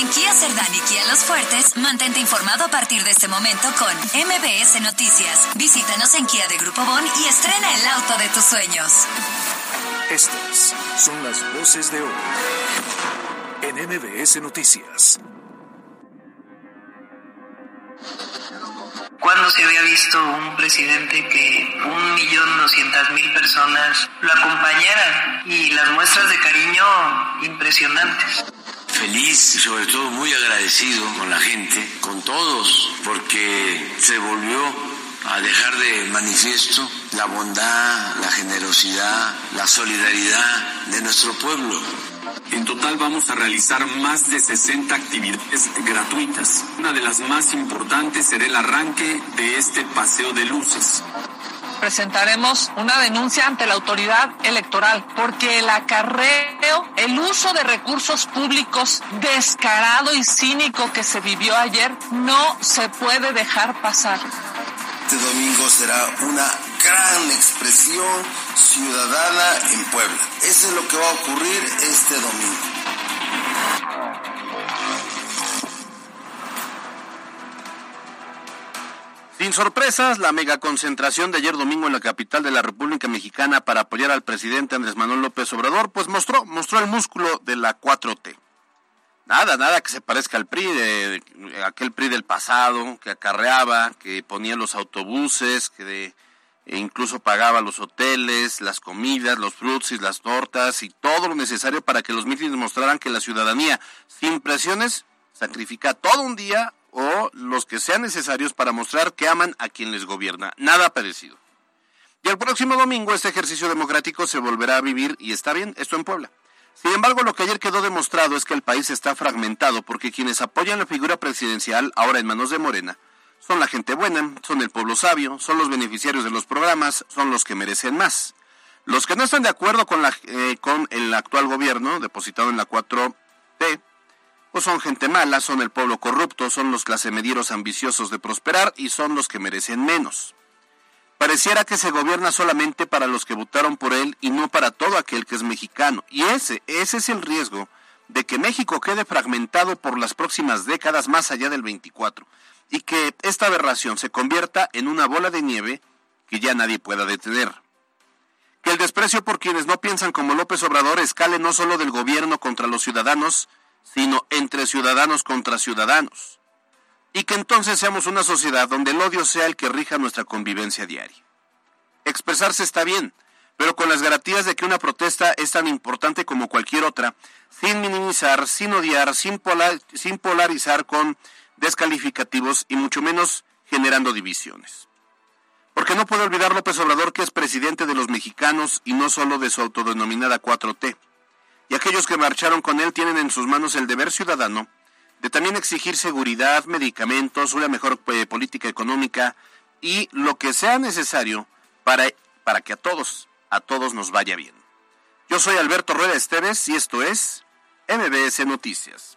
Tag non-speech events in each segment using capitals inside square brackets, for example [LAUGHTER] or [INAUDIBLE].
En Kia Cerdán y Kia Los Fuertes, mantente informado a partir de este momento con MBS Noticias. Visítanos en Kia de Grupo Bon y estrena el auto de tus sueños. Estas son las voces de hoy en MBS Noticias. ¿Cuándo se había visto un presidente que un millón doscientas mil personas lo acompañaran? Y las muestras de cariño impresionantes. Feliz y sobre todo muy agradecido con la gente, con todos, porque se volvió a dejar de manifiesto la bondad, la generosidad, la solidaridad de nuestro pueblo en total vamos a realizar más de 60 actividades gratuitas. Una de las más importantes será el arranque de este paseo de luces presentaremos una denuncia ante la autoridad electoral porque el acarreo, el uso de recursos públicos descarado y cínico que se vivió ayer no se puede dejar pasar. Este domingo será una gran expresión ciudadana en Puebla. Eso es lo que va a ocurrir este domingo. Sin sorpresas, la megaconcentración de ayer domingo en la capital de la República Mexicana para apoyar al presidente Andrés Manuel López Obrador, pues mostró, mostró el músculo de la 4T. Nada, nada que se parezca al PRI, de, aquel PRI del pasado, que acarreaba, que ponía los autobuses, que e incluso pagaba los hoteles, las comidas, los frutos las tortas y todo lo necesario para que los mítines mostraran que la ciudadanía, sin presiones, sacrifica todo un día o los que sean necesarios para mostrar que aman a quien les gobierna. Nada parecido. Y el próximo domingo este ejercicio democrático se volverá a vivir y está bien, esto en Puebla. Sin embargo, lo que ayer quedó demostrado es que el país está fragmentado porque quienes apoyan la figura presidencial, ahora en manos de Morena, son la gente buena, son el pueblo sabio, son los beneficiarios de los programas, son los que merecen más. Los que no están de acuerdo con, la, eh, con el actual gobierno, depositado en la 4T, pues son gente mala, son el pueblo corrupto, son los clasemedieros ambiciosos de prosperar y son los que merecen menos. Pareciera que se gobierna solamente para los que votaron por él y no para todo aquel que es mexicano. Y ese, ese es el riesgo de que México quede fragmentado por las próximas décadas más allá del 24 y que esta aberración se convierta en una bola de nieve que ya nadie pueda detener. Que el desprecio por quienes no piensan como López Obrador escale no solo del gobierno contra los ciudadanos, sino entre ciudadanos contra ciudadanos. Y que entonces seamos una sociedad donde el odio sea el que rija nuestra convivencia diaria. Expresarse está bien, pero con las garantías de que una protesta es tan importante como cualquier otra, sin minimizar, sin odiar, sin, sin polarizar con descalificativos y mucho menos generando divisiones. Porque no puede olvidar López Obrador que es presidente de los mexicanos y no solo de su autodenominada 4T. Y aquellos que marcharon con él tienen en sus manos el deber ciudadano de también exigir seguridad, medicamentos, una mejor eh, política económica y lo que sea necesario para, para que a todos, a todos nos vaya bien. Yo soy Alberto Rueda Esteves y esto es MBS Noticias.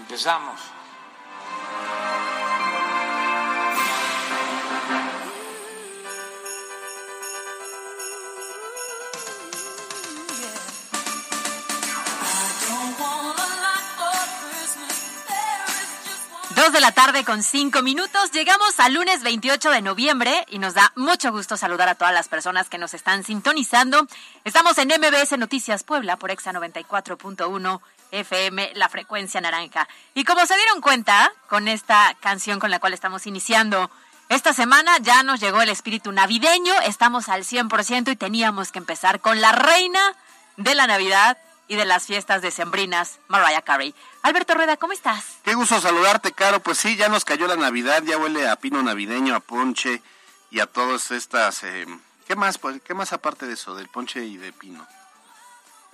Empezamos. Dos de la tarde con cinco minutos. Llegamos al lunes 28 de noviembre y nos da mucho gusto saludar a todas las personas que nos están sintonizando. Estamos en MBS Noticias Puebla por Exa 94.1 FM, la frecuencia naranja. Y como se dieron cuenta con esta canción con la cual estamos iniciando esta semana, ya nos llegó el espíritu navideño, estamos al 100% y teníamos que empezar con la reina de la Navidad y de las fiestas decembrinas, Mariah Carey. Alberto Rueda, ¿cómo estás? Qué gusto saludarte, Caro. Pues sí, ya nos cayó la Navidad, ya huele a pino navideño, a ponche y a todas estas... Eh, ¿Qué más, pues, qué más aparte de eso, del ponche y de pino?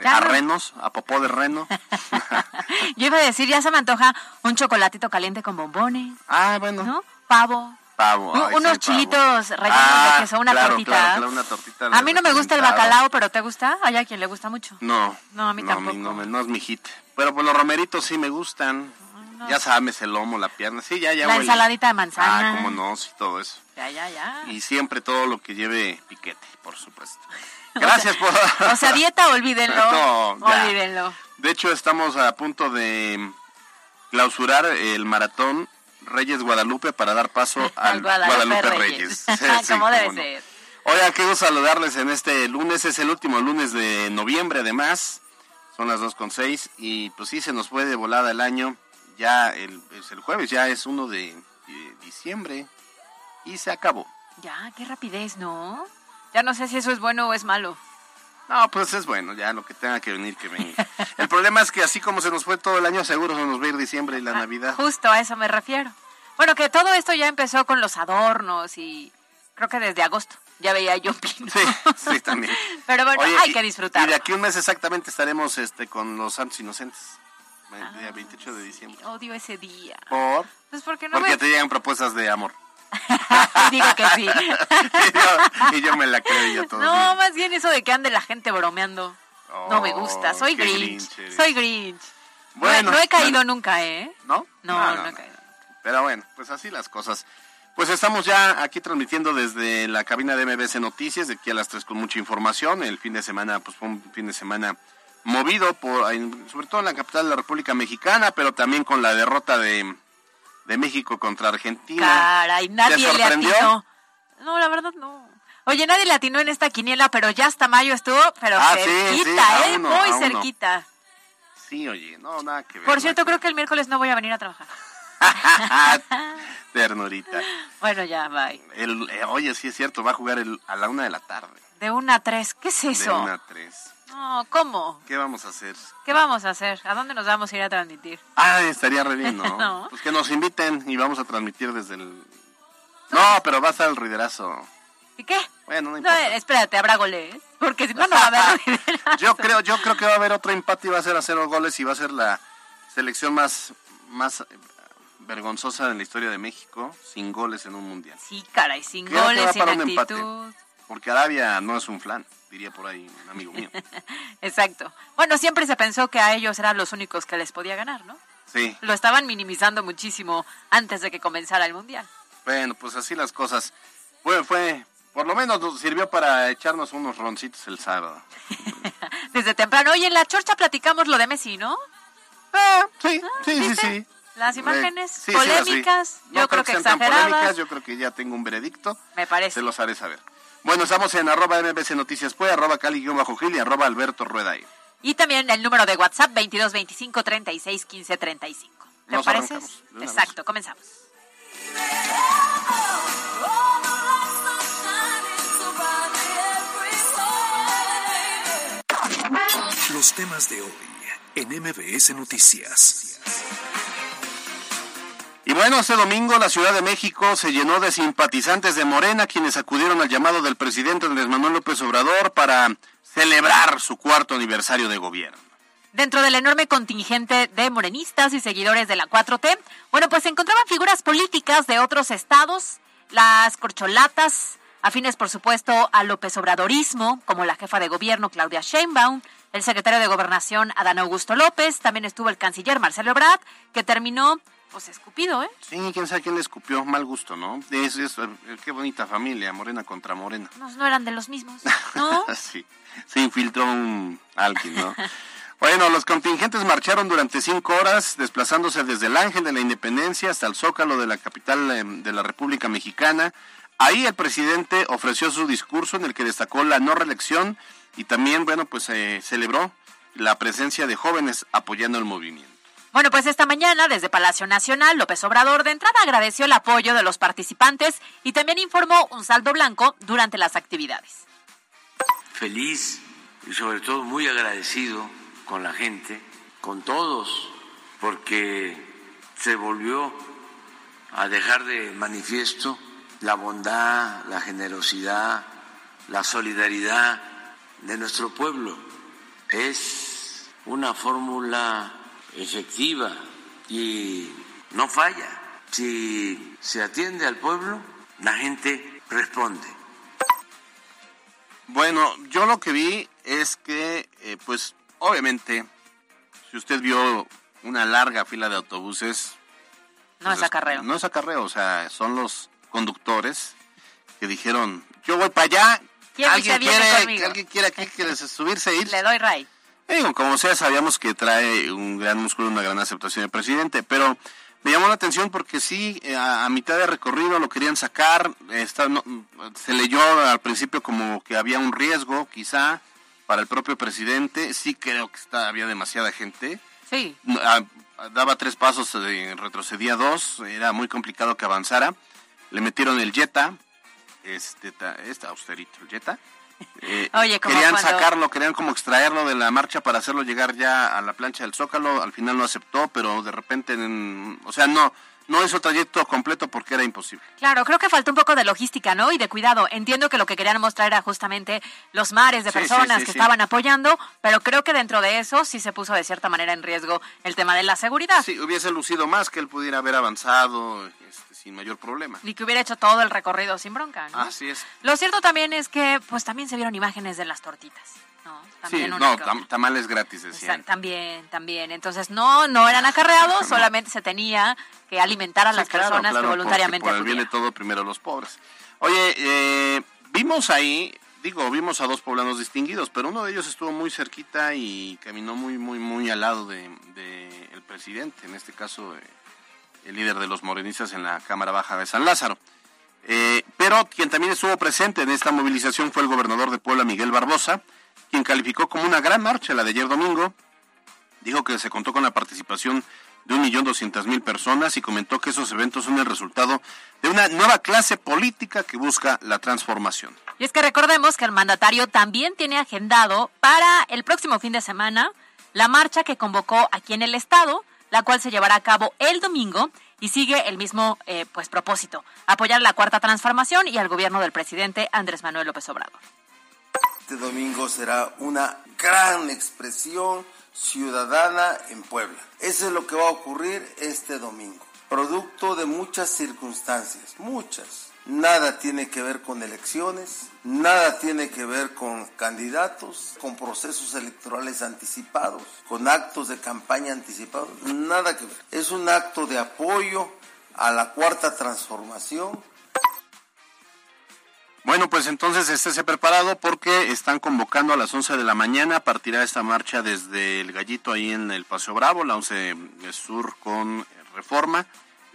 A renos, a popó de reno. [LAUGHS] Yo iba a decir, ya se me antoja un chocolatito caliente con bombones. Ah, bueno. ¿No? Pavo. Pavo. unos chilitos rellenos de Ah, queso, una claro, tortita. claro, claro, una tortita a mí no me gusta el bacalao, pero ¿te gusta? Hay a quien le gusta mucho. No. No, a mí no, tampoco. no, me- no es mi hit. Pero pues los romeritos sí me gustan. Ya sabes, el lomo, la pierna. Sí, ya, ya La huele. ensaladita de manzana. Ah, cómo no, sí, todo eso. Ya, ya, ya. Y siempre todo lo que lleve piquete, por supuesto. [LAUGHS] Gracias por... O sea, dieta, olvídenlo. [LAUGHS] No, olvídenlo. De hecho, estamos a punto de clausurar el maratón Reyes Guadalupe para dar paso [LAUGHS] al Guadalupe, Reyes. Sí, sí, Como debe no. ser. Oiga, gusto saludarles en este lunes, es el último lunes de noviembre además, son las dos con seis y pues sí, se nos fue de volada el año, ya el, es el jueves, ya es uno de, eh, diciembre y se acabó. Ya, qué rapidez, ¿no? Ya no sé si eso es bueno o es malo. No, pues es bueno, ya lo que tenga que venir, que venga. El problema es que así como se nos fue todo el año, seguro se nos va a ir diciembre y la Navidad. Justo a eso me refiero. Bueno, que todo esto ya empezó con los adornos y creo que desde agosto ya veía yo pino. Sí, sí, también. [LAUGHS] Pero bueno, Oye, hay y- que disfrutar. Y de aquí un mes exactamente estaremos este con los Santos Inocentes. El día 28 de diciembre. Odio ese día. ¿Por? Pues porque no Porque me... te llegan propuestas de amor. [LAUGHS] Digo que sí. [LAUGHS] y, yo, y yo me la creo yo todo No, bien. más bien eso de que ande la gente bromeando. no me gusta. Oh, Soy Grinch. Soy Grinch. Bueno, no, he caído bueno. nunca, ¿eh? ¿No? No, no, he caído. Pero bueno, pues así las cosas. Pues estamos ya aquí transmitiendo desde la cabina de MBC Noticias, de aquí a las 3 con mucha información. El fin de semana, pues fue un fin de semana movido, por, sobre todo en la capital de la República Mexicana, pero también con la derrota de, de México contra Argentina. Caray, nadie le atinó. No, la verdad no. Oye, nadie le atinó en esta quiniela, pero ya hasta mayo estuvo, pero Ah, cerquita, sí, ¿eh? uno, Muy uno. cerquita. Sí, oye, no, nada que ver. Por cierto, creo que el miércoles no voy a venir a trabajar. [LAUGHS] Ternurita. Bueno, ya, bye. El, eh, oye, sí es cierto, va a jugar el- a la una de la tarde. De una a tres, ¿qué es De eso? una a tres. No, ¿cómo? ¿Qué vamos a hacer? ¿Qué vamos a hacer? ¿A dónde nos vamos a ir a transmitir? Ah, estaría re bien, ¿no? [LAUGHS] No. Pues que nos inviten y vamos a transmitir desde el... No, pero va a estar el ruiderazo. ¿Y qué? Bueno, no No, importa. eh, espérate, habrá goles. Porque si no, no va a haber [LAUGHS] liderato. Yo creo, yo creo que va a haber otro empate y va a ser a cero goles y va a ser la selección más, más vergonzosa en la historia de México, sin goles en un mundial. Sí, caray, sin Creo goles, sin un empate. actitud. Porque Arabia no es un flan, diría por ahí un amigo mío. [LAUGHS] Exacto. Bueno, siempre se pensó que a ellos eran los únicos que les podía ganar, ¿no? Sí, Lo estaban minimizando muchísimo antes de que comenzara el mundial. bueno, pues así las cosas. Fue, fue, por lo menos nos sirvió para echarnos unos roncitos el sábado. [LAUGHS] Desde temprano. Oye, en la chorcha platicamos lo de Messi, ¿no? Ah, sí, sí, sí, ¿viste? sí. Las imágenes Sí, sí, las vi. polémicas, No yo creo que tan exageradas. polémicas, yo creo que ya tengo un veredicto. Me parece. Se los haré saber. Bueno, estamos en arroba mbc noticias Pue, arroba cali-gil y arroba alberto rueda. Y también el número de WhatsApp 22 25 36 15 35. ¿Te Nos parece? Exacto, comenzamos. Los temas de hoy en MBS Noticias. Y bueno, este domingo la Ciudad de México se llenó de simpatizantes de Morena, quienes acudieron al llamado del presidente Andrés Manuel López Obrador para celebrar su cuarto aniversario de gobierno. Dentro del enorme contingente de morenistas y seguidores de la 4T, bueno, pues se encontraban figuras políticas de otros estados, las corcholatas, afines por supuesto al López Obradorismo, como la jefa de gobierno Claudia Sheinbaum, el secretario de Gobernación Adán Augusto López, también estuvo el canciller Marcelo Ebrard, que terminó pues escupido, ¿eh? Sí, quién sabe quién le escupió, mal gusto, ¿no? Es, es- eh, qué bonita familia, Morena contra Morena. No, no eran de los mismos, ¿no? [LAUGHS] sí, se infiltró un alguien, ¿no? [LAUGHS] Bueno, los contingentes marcharon durante cinco horas, desplazándose desde el Ángel de la Independencia hasta el Zócalo de la capital eh, de la República Mexicana. Ahí el presidente ofreció su discurso en el que destacó la no reelección y también, bueno, pues eh, celebró la presencia de jóvenes apoyando el movimiento. Bueno, pues esta mañana, desde Palacio Nacional, López Obrador de entrada agradeció el apoyo de los participantes y también informó un saldo blanco durante las actividades. Feliz y sobre todo muy agradecido con la gente, con todos, porque se volvió a dejar de manifiesto la bondad, la generosidad, la solidaridad de nuestro pueblo. Es una fórmula efectiva y no falla. Si se atiende al pueblo, la gente responde. Bueno, yo lo que vi es que, eh, pues, obviamente, si usted vio una larga fila de autobuses... No es acarreo. No es acarreo, o sea, son los conductores que dijeron, yo voy para allá, ¿alguien quiere, ¿alguien quiere aquí quiere [LAUGHS] subirse e ir? Le doy ray. Como sea, sabíamos que trae un gran músculo, una gran aceptación del presidente, pero me llamó la atención porque sí, eh, a, mitad de recorrido lo querían sacar, está, se leyó al principio como que había un riesgo, quizá, para el propio presidente, sí creo que está, había demasiada gente. Sí. daba tres pasos, retrocedía dos, era muy complicado que avanzara. Le metieron el Jetta, este, este austerito, el Jetta. Eh, Oye, querían sacarlo, querían como extraerlo de la marcha para hacerlo llegar ya a la plancha del Zócalo. Al final no aceptó, pero de repente, o sea, no, no hizo trayecto completo porque era imposible. Claro, creo que faltó un poco de logística, ¿no? Y de cuidado. Entiendo que lo que querían mostrar era justamente los mares de personas que estaban apoyando, pero creo que dentro de eso sí se puso de cierta manera en riesgo el tema de la seguridad. Sí, hubiese lucido más que él pudiera haber avanzado este, sin mayor problema. Y que hubiera hecho todo el recorrido sin bronca, ¿no? Así es. Lo cierto también es que pues también se vieron imágenes de las tortitas. No, sí, no, tamales gratis decían. también, también. Entonces no, no eran acarreados, [LAUGHS] solamente se tenía que alimentar a las personas que voluntariamente por el bien de todo, primero los pobres. Oye, eh, vimos ahí, digo, vimos a dos poblanos distinguidos, pero uno de ellos estuvo muy cerquita y caminó muy, muy, muy al lado de, el presidente, en este caso eh, el líder de los morenistas en la Cámara Baja de San Lázaro. Eh, pero quien también estuvo presente en esta movilización fue el gobernador de Puebla, Miguel Barbosa, quien calificó como una gran marcha la de ayer domingo. Dijo que se contó con la participación de un millón doscientas mil personas y comentó que esos eventos son el resultado de una nueva clase política que busca la transformación. Y es que recordemos que el mandatario también tiene agendado para el próximo fin de semana la marcha que convocó aquí en el estado, la cual se llevará a cabo el domingo y sigue el mismo eh, pues propósito, apoyar la cuarta transformación y al gobierno del presidente Andrés Manuel López Obrador. Este domingo será una gran expresión ciudadana en Puebla. Eso es lo que va a ocurrir este domingo. Producto de muchas circunstancias, muchas. Nada tiene que ver con elecciones, nada tiene que ver con candidatos, con procesos electorales anticipados, con actos de campaña anticipados, nada que ver. Es un acto de apoyo a la cuarta transformación bueno, pues entonces estése preparado porque están convocando a las 11 de la mañana. Partirá esta marcha desde el Gallito ahí en el Paseo Bravo, la 11 Sur con Reforma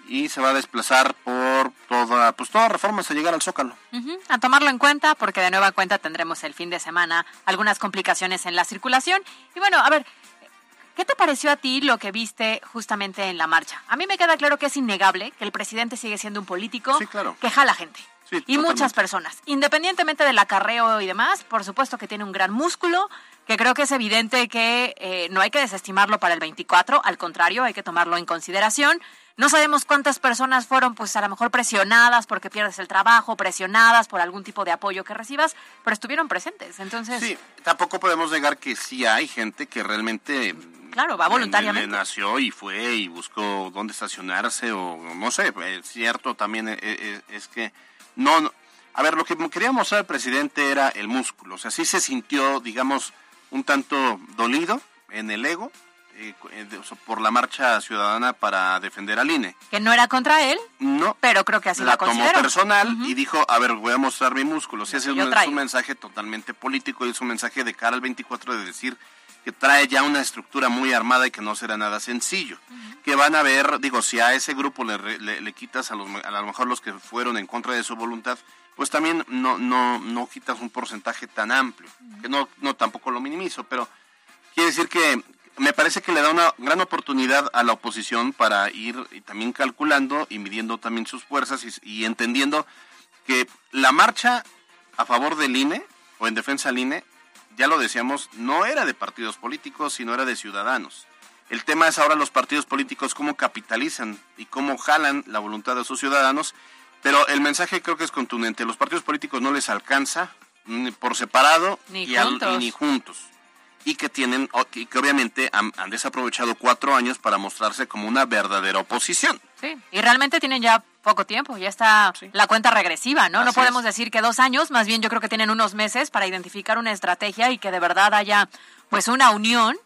y se va a desplazar por toda, pues toda reforma hasta llegar al Zócalo. A tomarlo en cuenta, porque de nueva cuenta tendremos el fin de semana algunas complicaciones en la circulación. Y bueno, a ver, ¿qué te pareció a ti lo que viste justamente en la marcha? A mí me queda claro que es innegable que el presidente sigue siendo un político que jala gente y muchas personas. Independientemente del acarreo y demás, por supuesto que tiene un gran músculo, que creo que es evidente que eh, no hay que desestimarlo para el 24, al contrario, hay que tomarlo en consideración. No sabemos cuántas personas fueron, pues a lo mejor presionadas porque pierdes el trabajo, presionadas por algún tipo de apoyo que recibas, pero estuvieron presentes. Entonces. Sí, tampoco podemos negar que sí hay gente que realmente. Claro, va voluntariamente. nació y fue y buscó dónde estacionarse o no sé. Es cierto también es, eh, eh, es que no, a ver, lo que quería mostrar el presidente era el músculo, o sea, sí se sintió, digamos, un tanto dolido en el ego eh, eh, por la marcha ciudadana para defender al INE. Que no era contra él, no, pero creo que así la, la tomó personal y dijo, a ver, voy a mostrar mi músculo. Sí, ese es un, mensaje totalmente político y es un mensaje de cara al 24 de decir que trae ya una estructura muy armada y que no será nada sencillo. Que van a ver, digo, si a ese grupo le, le, quitas a, los, a lo mejor los que fueron en contra de su voluntad, pues también no, no, no quitas un porcentaje tan amplio, que no, no tampoco lo minimizo, pero quiere decir que me parece que le da una gran oportunidad a la oposición para ir también calculando y midiendo también sus fuerzas y, y entendiendo que la marcha a favor del INE o en defensa del INE ya lo decíamos, no era de partidos políticos, sino era de ciudadanos. El tema es ahora los partidos políticos cómo capitalizan y cómo jalan la voluntad de sus ciudadanos, pero el mensaje creo que es contundente. Los partidos políticos no les alcanza ni por separado Ni y, juntos. y ni juntos. Y que tienen, y que obviamente han, han desaprovechado cuatro años para mostrarse como una verdadera oposición. Sí, y realmente tienen ya poco tiempo, ya está la cuenta regresiva, ¿no? no podemos es. decir que dos años, más bien yo creo que tienen unos meses para identificar una estrategia y que de verdad haya pues una unión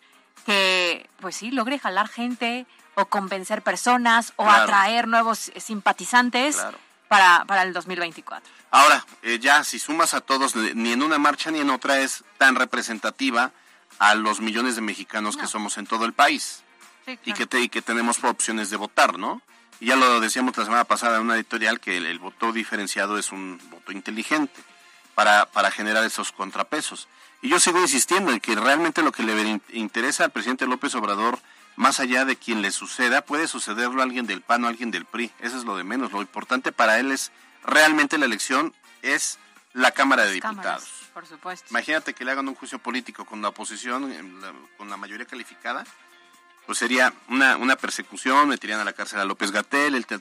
que pues sí logre jalar gente o convencer personas o Claro. atraer nuevos simpatizantes Claro. para, para el 2024. Ahora, eh, ya si sumas a todos, ni en una marcha ni en otra es tan representativa a los millones de mexicanos que somos en todo el país Sí, y que, te- y que tenemos opciones de votar, ¿no? Y ya lo decíamos la semana pasada en una editorial que el, el voto diferenciado es un voto inteligente para, para generar esos contrapesos. Y yo sigo insistiendo en que realmente lo que le in- interesa al presidente López Obrador, más allá de quien le suceda, puede sucederlo a alguien del PAN o a alguien del PRI. Eso es lo de menos. Lo importante para él es realmente la elección, es la Cámara de cámaras, Diputados. por supuesto. Imagínate que le hagan un juicio político con la oposición, con la mayoría calificada, pues sería una, una persecución, meterían a la cárcel a López Gatel, él te-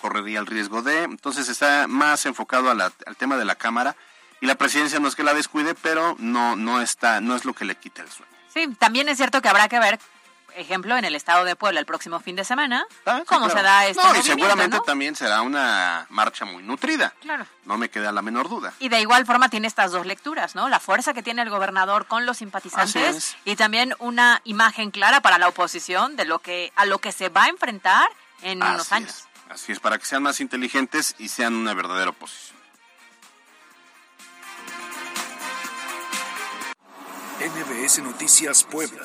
correría el riesgo de, entonces está más enfocado a la- al tema de la Cámara y la presidencia no es que la descuide, pero no, no está, no es lo que le quita el sueño. Sí, también es cierto que habrá que ver, ejemplo, en el estado de Puebla el próximo fin de semana, Ah, sí, cómo claro. se da este No, y seguramente ¿no? también será una marcha muy nutrida, Claro. no me queda la menor duda. Y de igual forma tiene estas dos lecturas, ¿no? La fuerza que tiene el gobernador con los simpatizantes es. y también una imagen clara para la oposición de lo que a lo que se va a enfrentar en unos años. es, así es, para que sean más inteligentes y sean una verdadera oposición. NBS Noticias Puebla.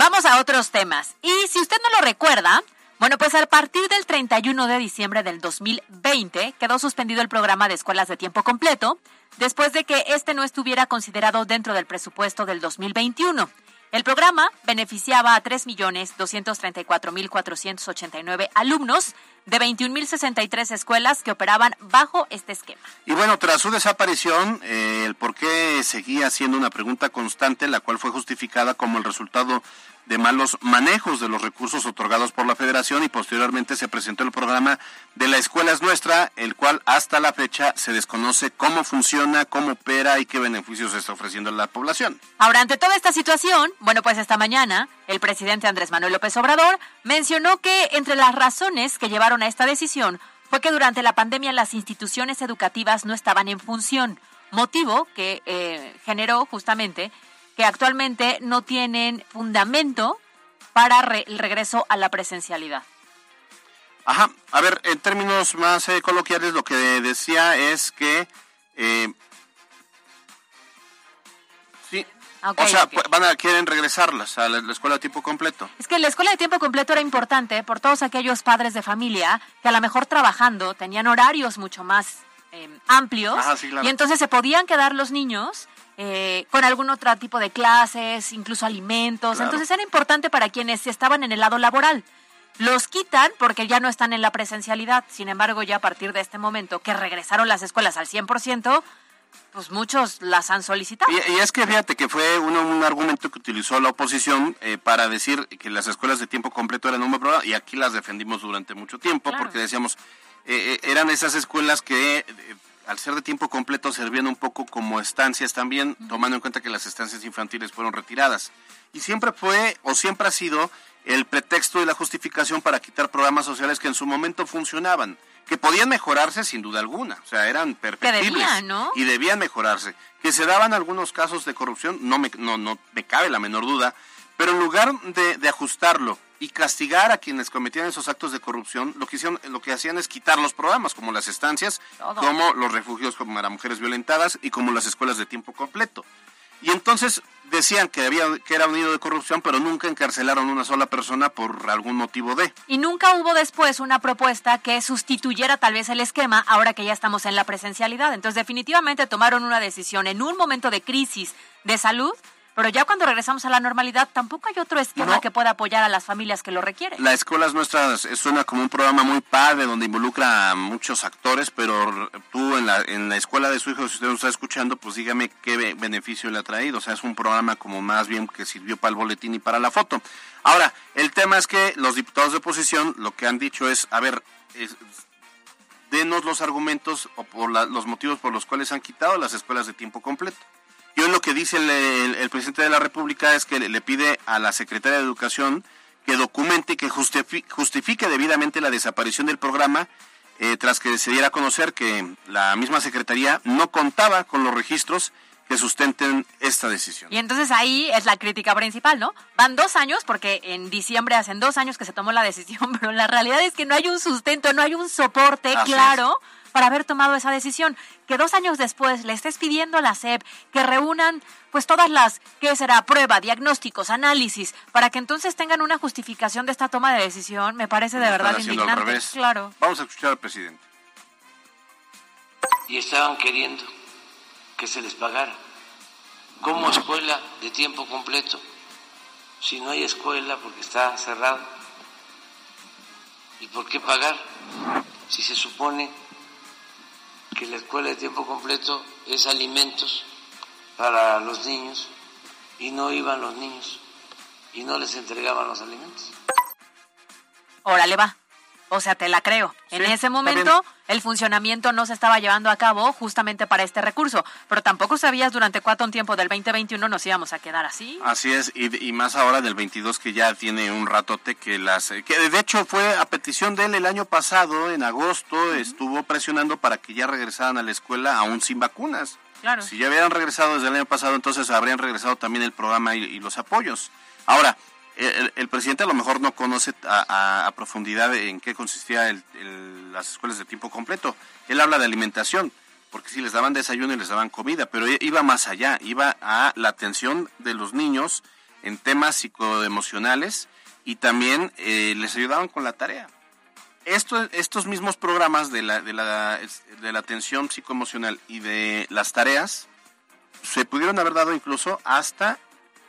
Vamos a otros temas. Y si usted no lo recuerda, bueno, pues a partir del 31 de diciembre del 2020 quedó suspendido el programa de escuelas de tiempo completo después de que este no estuviera considerado dentro del presupuesto del 2021. El programa beneficiaba a 3.234.489 alumnos de 21.063 escuelas que operaban bajo este esquema. Y bueno, tras su desaparición, eh, el por qué seguía siendo una pregunta constante, la cual fue justificada como el resultado de malos manejos de los recursos otorgados por la federación y posteriormente se presentó el programa de la escuela es nuestra, el cual hasta la fecha se desconoce cómo funciona, cómo opera y qué beneficios está ofreciendo a la población. Ahora, ante toda esta situación, bueno, pues esta mañana el presidente Andrés Manuel López Obrador mencionó que entre las razones que llevaron a esta decisión fue que durante la pandemia las instituciones educativas no estaban en función, motivo que eh, generó justamente que actualmente no tienen fundamento para re- el regreso a la presencialidad. Ajá, a ver, en términos más eh, coloquiales, lo que decía es que... eh, sí, Ok, o sea, van a quieren regresarlas a la, la escuela a tiempo completo. Es que la escuela de tiempo completo era importante por todos aquellos padres de familia que a lo mejor trabajando tenían horarios mucho más eh, amplios Ajá, sí, claro. y entonces se podían quedar los niños eh, con algún otro tipo de clases, incluso alimentos. Claro. Entonces era importante para quienes estaban en el lado laboral. Los quitan porque ya no están en la presencialidad. Sin embargo, ya a partir de este momento que regresaron las escuelas al 100%, pues muchos las han solicitado. Y, y es que fíjate que fue un, un argumento que utilizó la oposición eh, para decir que las escuelas de tiempo completo eran un programa y aquí las defendimos durante mucho tiempo Claro. porque decíamos, eh, eh, eran esas escuelas que al ser de tiempo completo servían un poco como estancias también, tomando en cuenta que las estancias infantiles fueron retiradas. Y siempre fue o siempre ha sido el pretexto y la justificación para quitar programas sociales que en su momento funcionaban, que podían mejorarse sin duda alguna, o sea, eran perfectibles debían, ¿no? y debían mejorarse. Que se daban algunos casos de corrupción, no me, no, no me cabe la menor duda, pero en lugar de, de ajustarlo y castigar a quienes cometían esos actos de corrupción, lo que, hicieron, lo que hacían es quitar los programas, como las estancias, Todo. como los refugios para mujeres violentadas y como las escuelas de tiempo completo. Y entonces decían que, había, que era un nido de corrupción, pero nunca encarcelaron una sola persona por algún motivo de. Y nunca hubo después una propuesta que sustituyera tal vez el esquema ahora que ya estamos en la presencialidad. Entonces definitivamente tomaron una decisión en un momento de crisis de salud pero ya cuando regresamos a la normalidad tampoco hay otro esquema que pueda apoyar a las familias que lo requieren. La escuela es nuestra, suena como un programa muy padre donde involucra a muchos actores, pero tú en la, en la escuela de su hijo, si usted nos está escuchando, pues dígame qué beneficio le ha traído. O sea, es un programa como más bien que sirvió para el boletín y para la foto. Ahora, el tema es que los diputados de oposición lo que han dicho es, a ver, denos los argumentos o por los motivos por los cuales han quitado las escuelas de tiempo completo. Y hoy lo que dice el, presidente de la República es que le, pide a la secretaria de Educación que documente y que justifique, debidamente la desaparición del programa eh, tras que se diera a conocer que la misma Secretaría no contaba con los registros que sustenten esta decisión. Y entonces ahí es la crítica principal, ¿no? Van dos años, porque en diciembre hacen dos años que se tomó la decisión, [LAUGHS] pero la realidad es que no hay un sustento, no hay un soporte claro para haber tomado esa decisión. Que dos años después le estés pidiendo a la SEP que reúnan pues todas las, ¿qué será? Prueba, diagnósticos, análisis, para que entonces tengan una justificación de esta toma de decisión, me parece de verdad indignante. Claro. Vamos a escuchar al presidente. Y estaban queriendo que se les pagara como escuela de tiempo completo. Si no hay escuela porque está cerrado, ¿y por qué pagar? Si se supone que la escuela de tiempo completo es alimentos para los niños y no iban los niños y no les entregaban los alimentos. Órale va. O sea, te la creo. en ese momento el funcionamiento no se estaba llevando a cabo justamente para este recurso, pero tampoco sabías durante cuánto tiempo del 2021 nos íbamos a quedar así. Así es, y, más ahora del 22 que ya tiene un ratote que las... que de hecho fue a petición de él el año pasado, en agosto, estuvo presionando para que ya regresaran a la escuela aún sin vacunas. Claro. Si ya habían regresado desde el año pasado, entonces habrían regresado también el programa y los apoyos. Ahora, el, presidente a lo mejor no conoce a, profundidad en qué consistía las escuelas de tiempo completo. Él habla de alimentación, porque si les daban desayuno y les daban comida, pero iba más allá, iba a la atención de los niños en temas psicoemocionales y también eh, les ayudaban con la tarea. estos mismos programas de la, de, la, de la atención psicoemocional y de las tareas se pudieron haber dado incluso hasta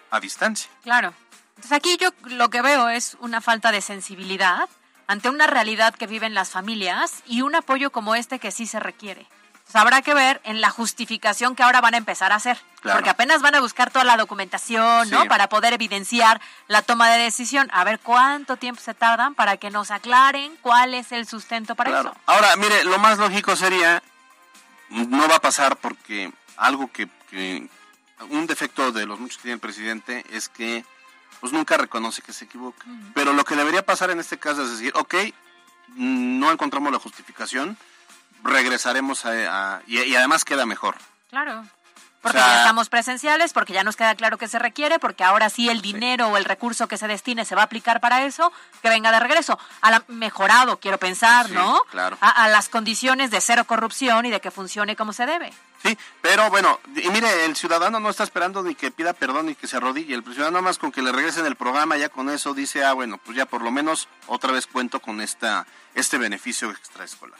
a distancia. Claro. Entonces aquí yo lo que veo es una falta de sensibilidad ante una realidad que viven las familias y un apoyo como este que sí se requiere. Entonces habrá que ver en la justificación que ahora van a empezar a hacer, porque apenas van a buscar toda la documentación, ¿no? Para poder evidenciar la toma de decisión, a ver cuánto tiempo se tardan para que nos aclaren cuál es el sustento para eso. Ahora, mire, lo más lógico sería no va a pasar porque algo que, que un defecto de los muchos que tiene el presidente es que pues nunca reconoce que se equivoca. Pero lo que debería pasar en este caso es decir, ok, no encontramos la justificación, regresaremos a, y, además queda mejor. Claro. Porque ya estamos presenciales, porque ya nos queda claro que se requiere, porque ahora sí el dinero o el recurso que se destine se va a aplicar para eso, que venga de regreso. A la, mejorado, quiero pensar, ¿no? Claro. A, a, las condiciones de cero corrupción y de que funcione como se debe. Sí, pero bueno, y mire, el ciudadano no está esperando ni que pida perdón ni que se arrodille. El ciudadano más con que le regresen el programa, ya con eso dice, ah, bueno, pues ya por lo menos otra vez cuento con esta, este beneficio extraescolar.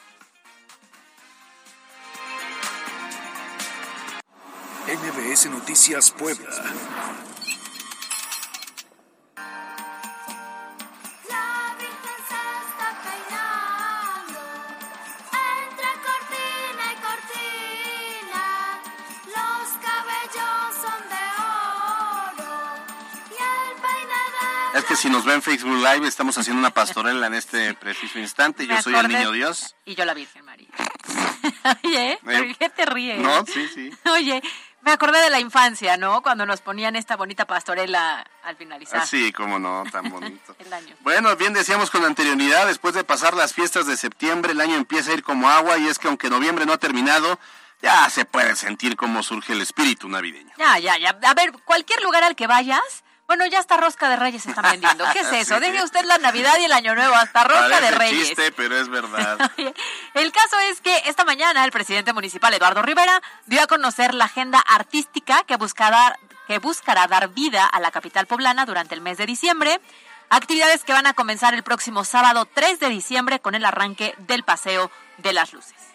NBS Noticias Puebla. Es que si nos ven en Facebook Live, estamos haciendo una pastorela en este [LAUGHS] preciso instante. Yo soy el niño Dios. Y yo la Virgen María. [LAUGHS] Oye, ¿por qué te ríes? No, sí, sí. [LAUGHS] Oye, me acordé de la infancia, ¿no? Cuando nos ponían esta bonita pastorela al finalizar. Sí, cómo no, tan bonito. [LAUGHS] el año. Bueno, bien decíamos con anterioridad, después de pasar las fiestas de septiembre, el año empieza a ir como agua y es que aunque noviembre no ha terminado, ya se puede sentir cómo surge el espíritu navideño. Ya, ya, ya. A ver, cualquier lugar al que vayas, bueno, ya hasta rosca de reyes están vendiendo. ¿Qué es [LAUGHS] eso? Deje usted la Navidad y el Año Nuevo, hasta rosca de reyes. chiste, pero es verdad. [LAUGHS] el caso es que esta mañana el presidente municipal Eduardo Rivera dio a conocer la agenda artística que buscará, que buscará dar vida a la capital poblana durante el mes de diciembre. Actividades que van a comenzar el próximo sábado 3 de diciembre con el arranque del Paseo de las Luces.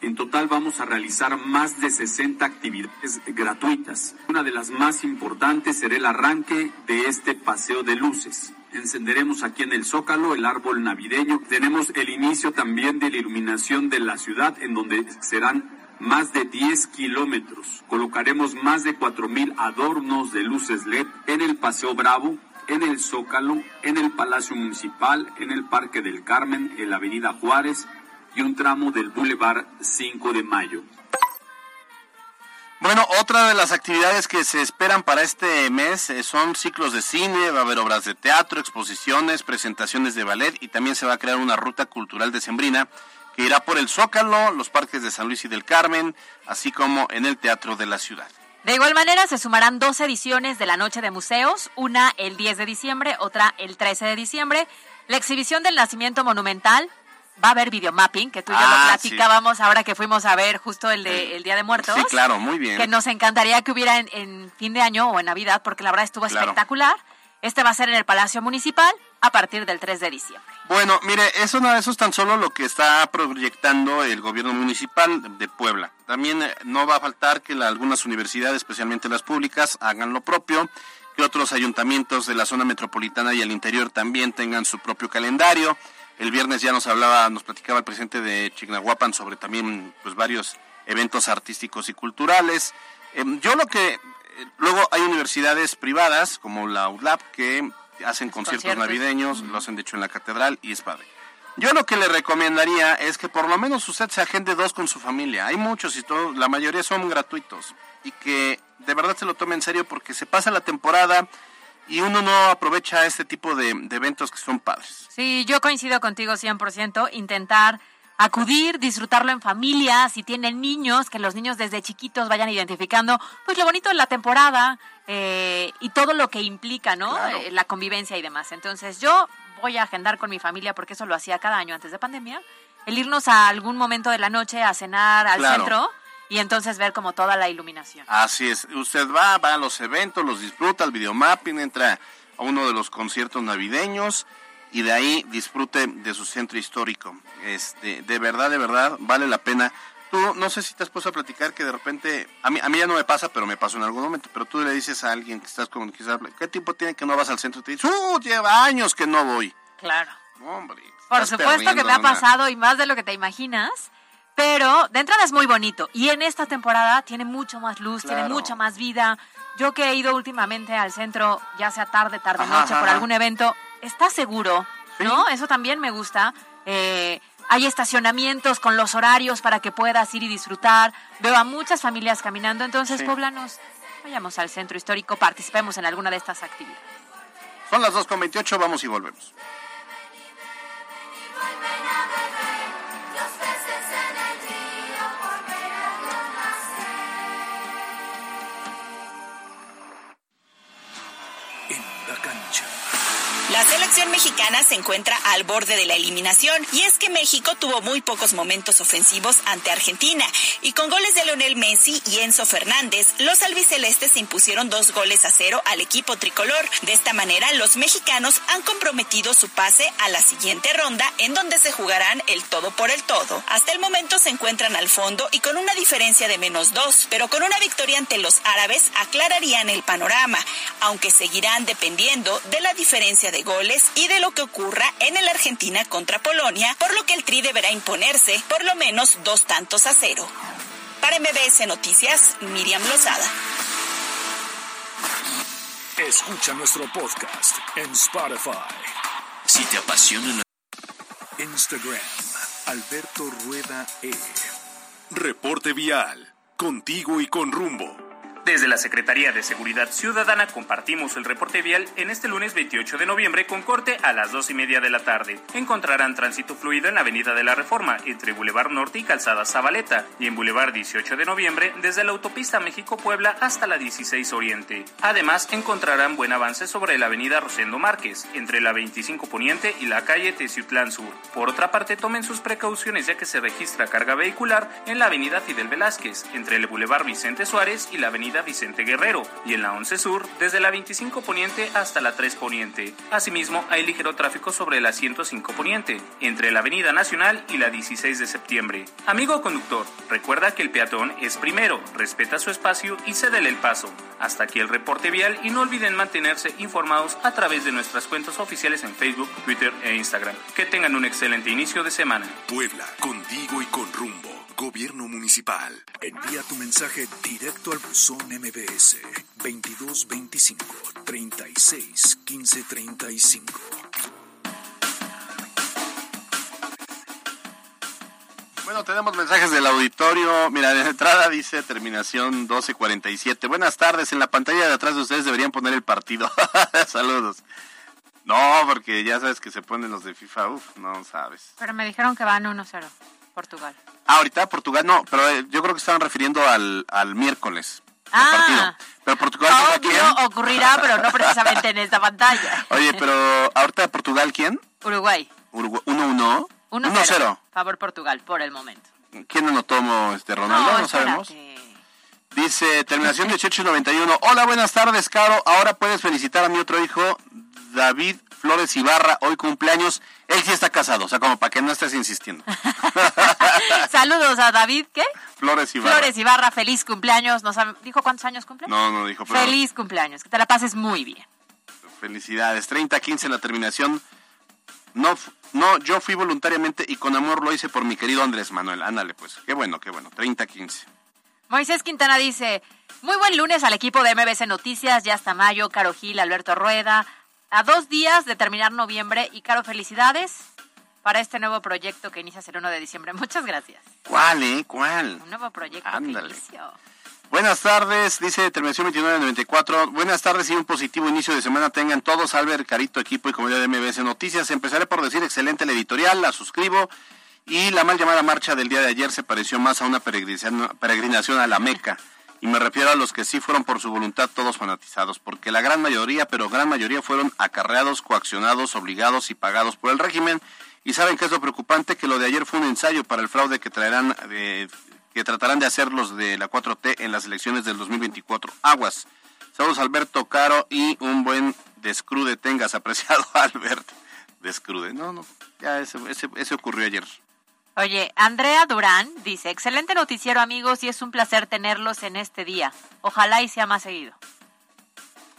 En total vamos a realizar más de 60 actividades gratuitas. Una de las más importantes será el arranque de este paseo de luces. Encenderemos aquí en el Zócalo el árbol navideño. Tenemos el inicio también de la iluminación de la ciudad en donde serán más de 10 kilómetros. Colocaremos más de 4.000 adornos de luces LED en el Paseo Bravo, en el Zócalo, en el Palacio Municipal, en el Parque del Carmen, en la Avenida Juárez y un tramo del Boulevard 5 de Mayo. Bueno, otra de las actividades que se esperan para este mes eh, son ciclos de cine, va a haber obras de teatro, exposiciones, presentaciones de ballet y también se va a crear una ruta cultural de Sembrina que irá por el Zócalo, los parques de San Luis y del Carmen, así como en el Teatro de la Ciudad. De igual manera, se sumarán dos ediciones de la Noche de Museos, una el 10 de diciembre, otra el 13 de diciembre. La exhibición del Nacimiento Monumental, va a haber videomapping, que tú y yo lo Ah, platicábamos ahora que fuimos a ver justo el de el Día de Muertos. Sí, claro, muy bien. Que nos encantaría que hubiera en, en fin de año o en Navidad, porque la verdad estuvo Claro. espectacular. Este va a ser en el Palacio Municipal a partir del 3 de diciembre. Bueno, mire, eso no, eso es tan solo lo que está proyectando el gobierno municipal de Puebla. También eh, no va a faltar que la- algunas universidades, especialmente las públicas, hagan lo propio, que otros ayuntamientos de la zona metropolitana y el interior también tengan su propio calendario. El viernes ya nos hablaba, nos platicaba el presidente de Chignahuapan sobre también pues varios eventos artísticos y culturales. Em, yo lo que eh, luego hay universidades privadas como la ULAP que hacen conciertos Conciertos. navideños, lo hacen de hecho en la catedral y es padre. Yo lo que le recomendaría es que por lo menos usted se agende dos con su familia. Hay muchos y todos, la mayoría son gratuitos. Y que de verdad se lo tome en serio porque se pasa la temporada y uno no aprovecha este tipo de, de eventos que son padres. Sí, yo coincido contigo 100%, intentar acudir, disfrutarlo en familia, si tienen niños, que los niños desde chiquitos vayan identificando, pues lo bonito de la temporada eh, y todo lo que implica, ¿no? Claro. Eh, la convivencia y demás. Entonces yo voy a agendar con mi familia, porque eso lo hacía cada año antes de pandemia, el irnos a algún momento de la noche a cenar al Claro. centro y entonces ver como toda la iluminación. Así es, usted va, va a los eventos, los disfruta, el videomapping, entra a uno de los conciertos navideños y de ahí disfrute de su centro histórico. Este, de verdad, de verdad, vale la pena. Tú, no sé si te has puesto a platicar que de repente, a mí, a mí ya no me pasa, pero me pasó en algún momento, pero tú le dices a alguien que estás con, quizás, ¿qué tiempo tiene que no vas al centro? Y te dice, ¡uh, lleva años que no voy! Claro. Hombre, Por supuesto que me ha una- pasado y más de lo que te imaginas, pero de entrada es muy bonito y en esta temporada tiene mucho más luz, tiene mucha más vida. Yo que he ido últimamente al centro, ya sea tarde, tarde, Ajá, noche, por ajá. algún evento, está seguro, ¿no? Eso también me gusta. Eh, hay estacionamientos con los horarios para que puedas ir y disfrutar. Veo a muchas familias caminando, entonces Sí. poblanos, vayamos al centro histórico, participemos en alguna de estas actividades. Son las 2.28, vamos y volvemos. La selección mexicana se encuentra al borde de la eliminación y es que México tuvo muy pocos momentos ofensivos ante Argentina y con goles de Leonel Messi y Enzo Fernández, los albicelestes impusieron dos goles a cero al equipo tricolor. De esta manera, los mexicanos han comprometido su pase a la siguiente ronda en donde se jugarán el todo por el todo. Hasta el momento se encuentran al fondo y con una diferencia de menos dos, pero con una victoria ante los árabes aclararían el panorama, aunque seguirán dependiendo de la diferencia de goles y de lo que ocurra en el Argentina contra Polonia, por lo que el Tri deberá imponerse por lo menos dos tantos a cero. Para MBS Noticias, Miriam Lozada. Escucha nuestro podcast en Spotify. Si te apasiona la... Instagram, Alberto Rueda E. Reporte vial. Contigo y con rumbo. Desde la Secretaría de Seguridad Ciudadana compartimos el reporte vial en este lunes 28 de noviembre con corte a las 2 y media de la tarde. Encontrarán tránsito fluido en la Avenida de la Reforma entre Boulevard Norte y Calzada Zabaleta y en Boulevard 18 de noviembre desde la autopista México-Puebla hasta la 16 Oriente. Además encontrarán buen avance sobre la Avenida Rosendo Márquez entre la 25 Poniente y la calle Teciutlán Sur. Por otra parte tomen sus precauciones ya que se registra carga vehicular en la Avenida Fidel Velázquez entre el Boulevard Vicente Suárez y la Avenida Vicente Guerrero y en la 11 Sur desde la 25 Poniente hasta la 3 Poniente. Asimismo, hay ligero tráfico sobre la 105 Poniente, entre la Avenida Nacional y la 16 de septiembre. Amigo conductor, recuerda que el peatón es primero, respeta su espacio y cédele el paso. Hasta aquí el reporte vial y no olviden mantenerse informados a través de nuestras cuentas oficiales en Facebook, Twitter e Instagram. Que tengan un excelente inicio de semana. Puebla, contigo y con rumbo. Gobierno Municipal. Envía tu mensaje directo al buzón MBS 2225 36 15 35. Bueno, tenemos mensajes del auditorio. Mira, de entrada dice terminación 1247. Buenas tardes. En la pantalla de atrás de ustedes deberían poner el partido. [LAUGHS] Saludos. No, porque ya sabes que se ponen los de FIFA. Uf, no sabes. Pero me dijeron que van 1-0, Portugal. Ah, ahorita Portugal no, pero eh, yo creo que estaban refiriendo al, al miércoles. Ah. partido. Pero Portugal Obvio quién? ocurrirá, pero no precisamente en esta pantalla. [LAUGHS] Oye, pero ahorita Portugal quién? Uruguay. Urugu- 1-1. 1-0. 1-0. Favor Portugal, por el momento. ¿Quién anotó este Ronaldo? No, sabemos. Dice, terminación 1891. Hola, buenas tardes, Caro. Ahora puedes felicitar a mi otro hijo, David Flores Ibarra, hoy cumpleaños. Él sí está casado, o sea, como para que no estés insistiendo. [LAUGHS] Saludos a David, ¿qué? Flores Ibarra. Flores Ibarra, feliz cumpleaños. ¿Nos ¿Dijo cuántos años cumple? No, no dijo, pero Feliz cumpleaños, que te la pases muy bien. felicidades. 30-15 la terminación. No, no, yo fui voluntariamente y con amor lo hice por mi querido Andrés Manuel. Ándale, pues. Qué bueno, qué bueno. 30-15. Moisés Quintana dice, muy buen lunes al equipo de MBC Noticias, ya hasta mayo, Caro Gil, Alberto Rueda, a dos días de terminar noviembre y Caro, felicidades para este nuevo proyecto que inicias el 1 de diciembre. [LAUGHS] Muchas gracias. ¿Cuál, eh? ¿Cuál? Un nuevo proyecto Ándale. que. Buenas tardes, dice terminación 2994. Buenas tardes y un positivo inicio de semana tengan todos. Albert, Carito, equipo y comunidad de MBS Noticias. Empezaré por decir excelente la editorial, la suscribo. Y la mal llamada marcha del día de ayer se pareció más a una peregrinación a la Meca. Y me refiero a los que sí fueron por su voluntad todos fanatizados, porque la gran mayoría, pero gran mayoría fueron acarreados, coaccionados, obligados y pagados por el régimen. Y saben qué es lo preocupante, que lo de ayer fue un ensayo para el fraude que traerán eh, que tratarán de hacer los de la 4T en las elecciones del 2024. Aguas. Saludos Alberto Caro y un buen descrude tengas, [LAUGHS] apreciado Albert. Descrude. No, no, ya ese, ese, ese ocurrió ayer. Oye, Andrea Durán dice, excelente noticiero amigos y es un placer tenerlos en este día. Ojalá y sea más seguido.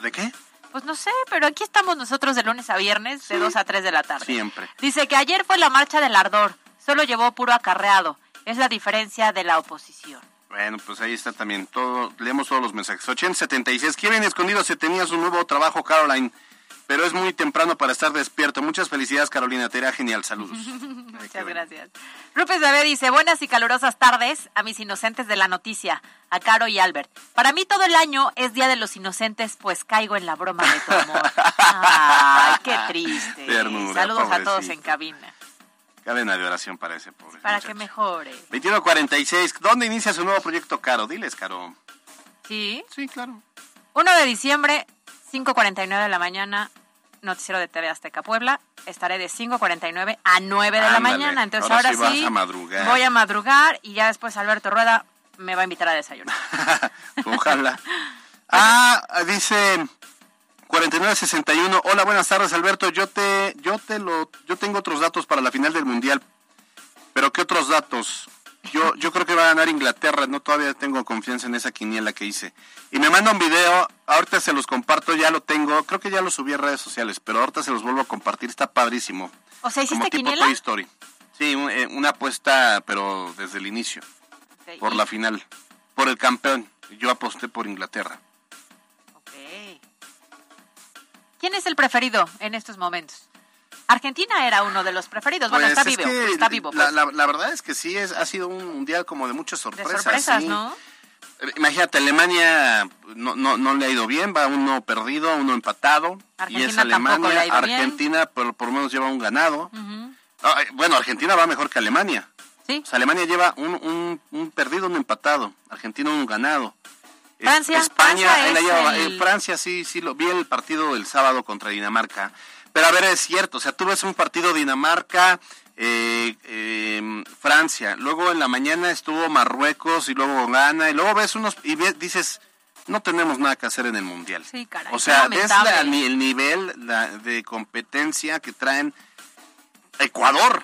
¿De qué? Pues no sé, pero aquí estamos nosotros de lunes a viernes, de 2 a 3 de la tarde. Siempre. Dice que ayer fue la marcha del ardor, solo llevó puro acarreado. Es la diferencia de la oposición. Bueno, pues ahí está también. Todo, leemos todos los mensajes. 8076. ¿Qué bien escondido se tenía su nuevo trabajo, Caroline? Pero es muy temprano para estar despierto. Muchas felicidades, Carolina. Te irá genial. Saludos. [LAUGHS] Muchas gracias. Rupes Bebé dice, buenas y calurosas tardes a mis inocentes de la noticia, a Caro y Albert. Para mí todo el año es Día de los Inocentes, pues caigo en la broma de tu amor. Ay, qué triste. [LAUGHS] Ternura, Saludos a todos en cabina. Cadena de oración para ese pobre. Para que mejore. 2146. ¿Dónde inicia su nuevo proyecto, Caro? Diles, Caro. ¿Sí? Sí, claro. 1 de diciembre, 5.49 de la mañana, noticiero de TV Azteca Puebla. Estaré de 5.49 a 9 de la mañana. Entonces Ahora ahora, sí a voy a madrugar y ya después Alberto Rueda me va a invitar a desayunar. [LAUGHS] Ojalá. Ah, dice 4961. Hola, buenas tardes, Alberto. Yo te yo te lo yo tengo otros datos para la final del Mundial. Pero ¿qué otros datos? Yo yo creo que va a ganar Inglaterra, no todavía tengo confianza en esa quiniela que hice. Y me manda un video, ahorita se los comparto, ya lo tengo, creo que ya lo subí a redes sociales, pero ahorita se los vuelvo a compartir, está padrísimo. O sea, Como ¿hiciste tipo quiniela? Toy Story. Sí, un- eh, una apuesta, pero desde el inicio, por y- la final, por el campeón. Yo aposté por Inglaterra. ok. ¿Quién es el preferido en estos momentos? Argentina era uno de los preferidos. Bueno, Pues está es vivo, está vivo. La, pues. la- la verdad es que sí, es, ha sido un mundial como de muchas de sorpresas. sorpresas, sí. ¿no? Eh, Imagínate, Alemania no, no, no le ha ido bien, va uno perdido, uno empatado. y es Argentina Alemania. le ha ido bien. Argentina por, por lo menos lleva un ganado. Ah, bueno, Argentina va mejor que Alemania. Sí. O sea, Alemania lleva un, un, un perdido, un empatado. Argentina un ganado. Francia, España, Francia es lleva- el- eh, Francia sí, sí, lo vi el partido el sábado contra Dinamarca. Pero a ver, es cierto, o sea, tú ves un partido Dinamarca, eh, eh, Francia, luego en la mañana estuvo Marruecos y luego gana, y luego ves unos, y ves- dices, no tenemos nada que hacer en el mundial. Sí, caray. O sea, qué es lamentable. la- el nivel la- de competencia que traen Ecuador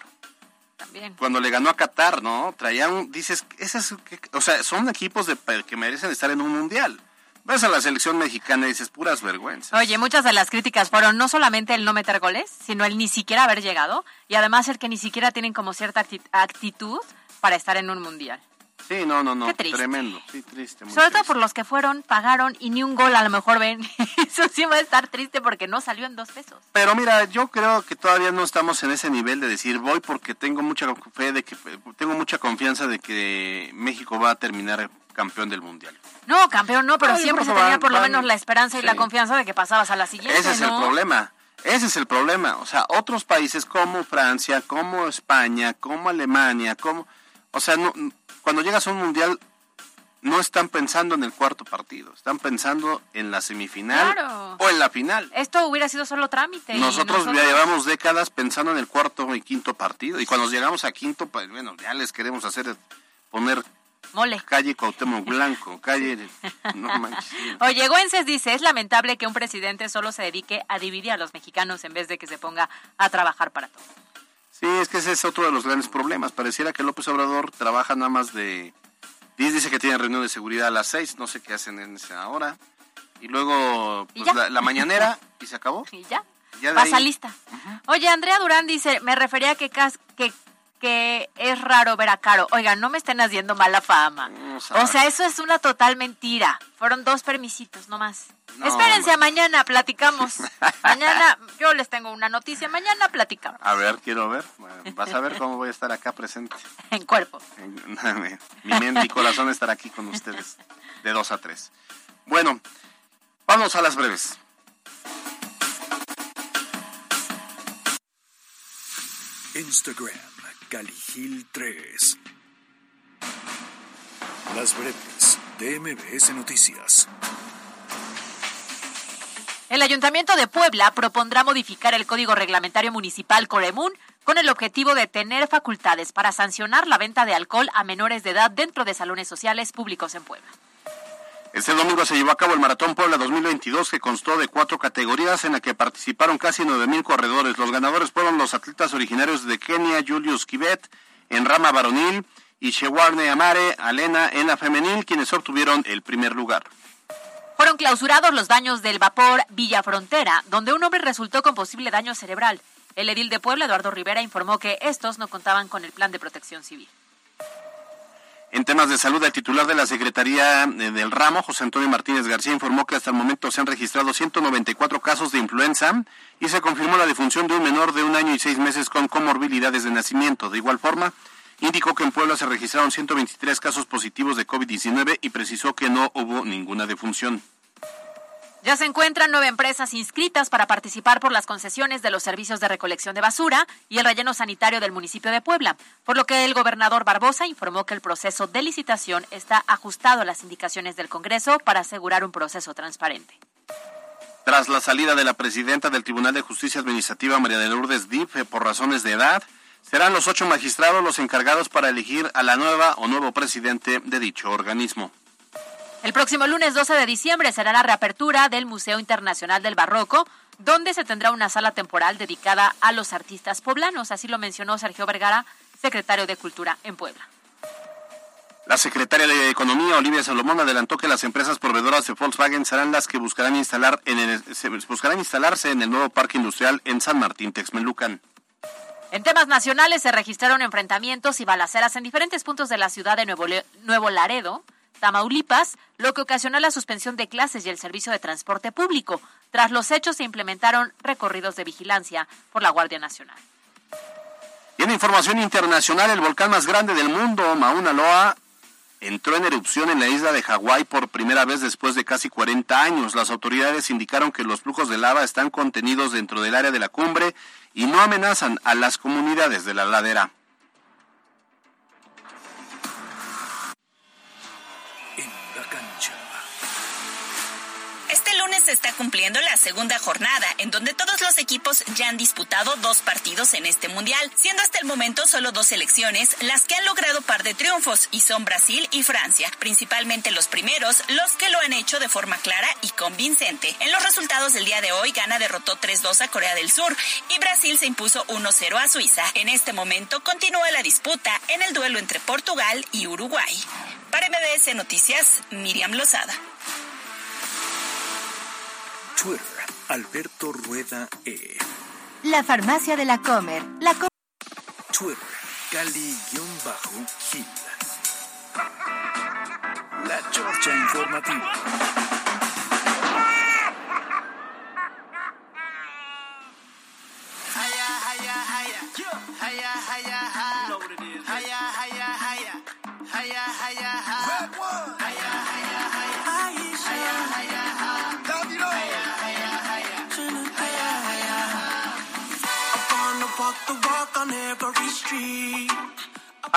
También. cuando le ganó a Qatar, ¿no? Traían, dices, esas, o sea, son equipos de, que merecen estar en un mundial. Ves a la selección mexicana y dices, puras vergüenzas. Oye, muchas de las críticas fueron no solamente el no meter goles, sino el ni siquiera haber llegado y además el que ni siquiera tienen como cierta acti- actitud para estar en un mundial. Sí, no, no, no, Qué triste. tremendo, sí, triste. muy Sobre todo por los que fueron, pagaron y ni un gol a lo mejor ven. [LAUGHS] Eso sí va a estar triste porque no salió en dos pesos. Pero mira, yo creo que todavía no estamos en ese nivel de decir voy porque tengo mucha fe de que tengo mucha confianza de que México va a terminar campeón del mundial. No, campeón no, pero siempre se que tenía van- por lo van- menos la esperanza y la confianza de que pasabas a la siguiente, Ese es el problema. Ese es el problema. O sea, otros países como Francia, como España, como Alemania, como... O sea, no, cuando llegas a un mundial no están pensando en el cuarto partido, están pensando en la semifinal Claro. o en la final. Esto hubiera sido solo trámite. Nosotros ya llevamos décadas pensando en el cuarto y quinto partido y cuando llegamos a quinto, pues bueno, ya les queremos hacer poner Mole. calle Cuauhtémoc [LAUGHS] Blanco, calle no manches. [LAUGHS] dice, es lamentable que un presidente solo se dedique a dividir a los mexicanos en vez de que se ponga a trabajar para todos. Sí, es que ese es otro de los grandes problemas. Pareciera que López Obrador trabaja nada más de... Dice que tiene reunión de seguridad a las seis, no sé qué hacen en esa hora. Y luego ¿Y pues, la, la mañanera [LAUGHS] y se acabó. Y ya, Ya pasa ahí- lista. Oye, Andrea Durán dice, me refería a que, cas- que, que es raro ver a Caro. Oigan, no me estén haciendo mala fama. No, O sea, eso es una total mentira. Fueron dos permisitos nomás. No, Espérense, a ma- mañana platicamos. [LAUGHS] mañana, yo les tengo una noticia. Mañana platicamos. A ver, quiero ver. Vas a ver cómo voy a estar acá presente. [LAUGHS] En cuerpo. [LAUGHS] Mi mente y corazón estará aquí con ustedes de dos a tres. Bueno, vamos a las breves. Instagram, Caligil 3. Las breves de Noticias. El Ayuntamiento de Puebla propondrá modificar el Código Reglamentario Municipal Coremún con el objetivo de tener facultades para sancionar la venta de alcohol a menores de edad dentro de salones sociales públicos en Puebla. Este domingo se llevó a cabo el Maratón Puebla 2022 que constó de cuatro categorías en la que participaron casi 9.000 corredores. Los ganadores fueron los atletas originarios de Kenia, Julius Kibet en rama varonil y Shewarne Amare Alena en la femenil, quienes obtuvieron el primer lugar. Fueron clausurados los daños del vapor Villa Frontera, donde un hombre resultó con posible daño cerebral. El edil de Puebla, Eduardo Rivera, informó que estos no contaban con el plan de protección civil. En temas de salud, el titular de la Secretaría eh, del Ramo, José Antonio Martínez García, informó que hasta el momento se han registrado 194 casos de influenza y se confirmó la defunción de un menor de un año y seis meses con comorbilidades de nacimiento. De igual forma, indicó que en Puebla se registraron 123 casos positivos de COVID-19 y precisó que no hubo ninguna defunción. Ya se encuentran nueve empresas inscritas para participar por las concesiones de los servicios de recolección de basura y el relleno sanitario del municipio de Puebla, por lo que el gobernador Barbosa informó que el proceso de licitación está ajustado a las indicaciones del Congreso para asegurar un proceso transparente. Tras la salida de la presidenta del Tribunal de Justicia Administrativa, María de Lourdes Dip, eh, por razones de edad, serán los ocho magistrados los encargados para elegir a la nueva o nuevo presidente de dicho organismo. El próximo lunes 12 de diciembre será la reapertura del Museo Internacional del Barroco, donde se tendrá una sala temporal dedicada a los artistas poblanos. Así lo mencionó Sergio Vergara, secretario de Cultura en Puebla. La secretaria de Economía, Olivia Salomón, adelantó que las empresas proveedoras de Volkswagen serán las que buscarán, instalar en el- se- buscarán instalarse en el nuevo parque industrial en San Martín Texmelucan. En temas nacionales se registraron enfrentamientos y balaceras en diferentes puntos de la ciudad de Nuevo, Le- Nuevo Laredo, Tamaulipas, lo que ocasionó la suspensión de clases y el servicio de transporte público. Tras los hechos se implementaron recorridos de vigilancia por la Guardia Nacional. Y en información internacional, el volcán más grande del mundo, Mauna Loa, entró en erupción en la isla de Hawái por primera vez después de casi 40 años. Las autoridades indicaron que los flujos de lava están contenidos dentro del área de la cumbre y no amenazan a las comunidades de la ladera. Se está cumpliendo la segunda jornada, en donde todos los equipos ya han disputado dos partidos en este mundial, siendo hasta el momento solo dos selecciones las que han logrado par de triunfos, y son Brasil y Francia, principalmente los primeros, los que lo han hecho de forma clara y convincente. En los resultados del día de hoy, Ghana derrotó 3-2 a Corea del Sur y Brasil se impuso 1-0 a Suiza. En este momento continúa la disputa en el duelo entre Portugal y Uruguay. Para MBS Noticias, Miriam Lozada. Twitter, Alberto Rueda E. La farmacia de la Comer. La Twitter, Cali-Gil. La Chorcha Informativa.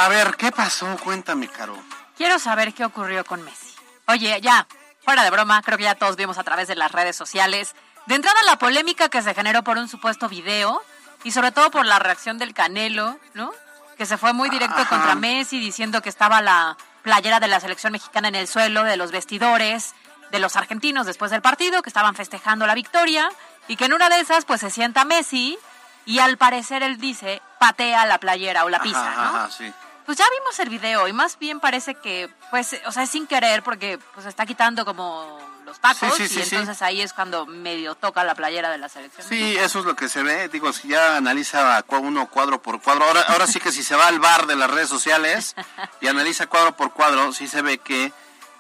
A ver, ¿qué pasó? Cuéntame, Caro. Quiero saber qué ocurrió con Messi. Oye, ya, fuera de broma, creo que ya todos vimos a través de las redes sociales. De entrada, la polémica que se generó por un supuesto video y sobre todo por la reacción del Canelo, ¿no? Que se fue muy directo Ajá. contra Messi diciendo que estaba la playera de la selección mexicana en el suelo, de los vestidores, de los argentinos después del partido, que estaban festejando la victoria y que en una de esas pues se sienta Messi y al parecer él dice patea la playera o la pisa, Ajá, ¿no? ajá, sí. Pues ya vimos el video y más bien parece que, pues, o sea, es sin querer porque pues está quitando como los tacos Sí, sí, sí, y sí. entonces ahí es cuando medio toca la playera de la selección. Sí, eso es lo que se ve. Digo, si ya analiza uno cuadro por cuadro, ahora, ahora sí que si se va al bar de las redes sociales y analiza cuadro por cuadro, sí se ve que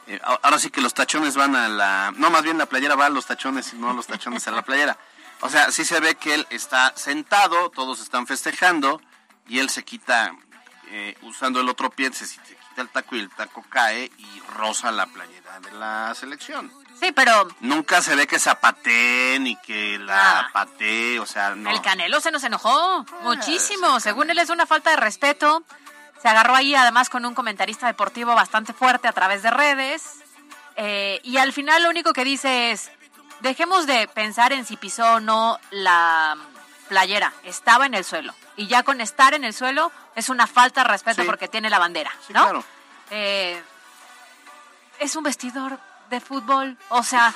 eh, ahora sí que los tachones van a la... No, más bien la playera va a los tachones y no los tachones a la playera. O sea, sí se ve que él está sentado, todos están festejando y él se quita, eh, usando el otro pie, se, quita el taco y el taco cae y roza la playera de la selección. Sí, pero Nunca se ve que zapatee ni que la Nada. patee, o sea, no. el Canelo se nos enojó muchísimo. Según él es una falta de respeto. Se agarró ahí además con un comentarista deportivo bastante fuerte a través de redes. Eh, y al final lo único que dice es, dejemos de pensar en si pisó o no la playera. Estaba en el suelo. Y ya con estar en el suelo es una falta de respeto Sí. porque tiene la bandera, Sí, ¿no? claro. Eh, es un vestidor de fútbol. O sea,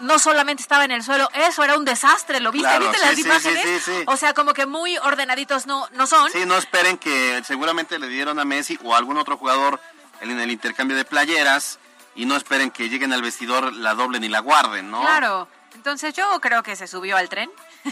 no solamente estaba en el suelo, eso era un desastre. ¿Lo viste? Claro, ¿Viste sí, las sí, imágenes? sí, sí, sí. O sea, como que muy ordenaditos no, no son. Sí, no esperen que seguramente le dieron a Messi o a algún otro jugador en el intercambio de playeras y no esperen que lleguen al vestidor, la doblen y la guarden, ¿no? Claro. Entonces yo creo que se subió al tren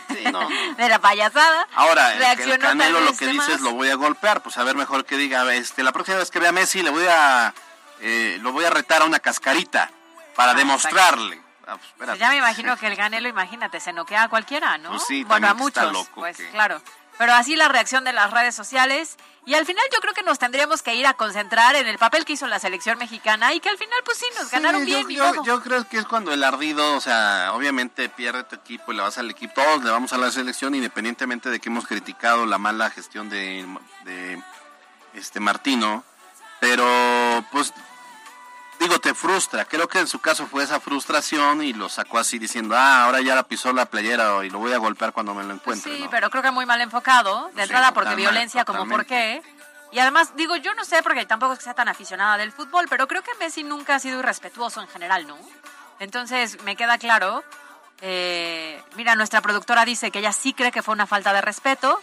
Sí, no. [LAUGHS] de la payasada. Ahora, el, Canelo lo que dice es lo voy a golpear, pues a ver mejor que diga, este, la próxima vez que vea a Messi le voy a eh, lo voy a retar a una cascarita para Ah, demostrarle. Ah, pues. Pues ya me imagino que el Canelo, imagínate, se noquea a cualquiera, ¿no? Pues sí, bueno, a que está muchos, loco, pues que- claro. Pero así la reacción de las redes sociales. Y al final yo creo que nos tendríamos que ir a concentrar en el papel que hizo la selección mexicana y que al final pues sí, nos ganaron bien yo, y yo- todo. yo creo que es cuando el ardido, o sea, obviamente pierde tu equipo y le vas al equipo, todos le vamos a la selección independientemente de que hemos criticado la mala gestión de, de este Martino, pero pues digo, te frustra, creo que en su caso fue esa frustración y lo sacó así diciendo, ah, ahora ya la pisó la playera y lo voy a golpear cuando me lo encuentre. Sí, ¿no? pero creo que muy mal enfocado. De Sí, entrada porque totalmente, violencia como por qué. Y además, digo, yo no sé porque tampoco es que sea tan aficionada del fútbol, pero creo que Messi nunca ha sido irrespetuoso en general, ¿no? Entonces, me queda claro. eh, mira, nuestra productora dice que ella sí cree que fue una falta de respeto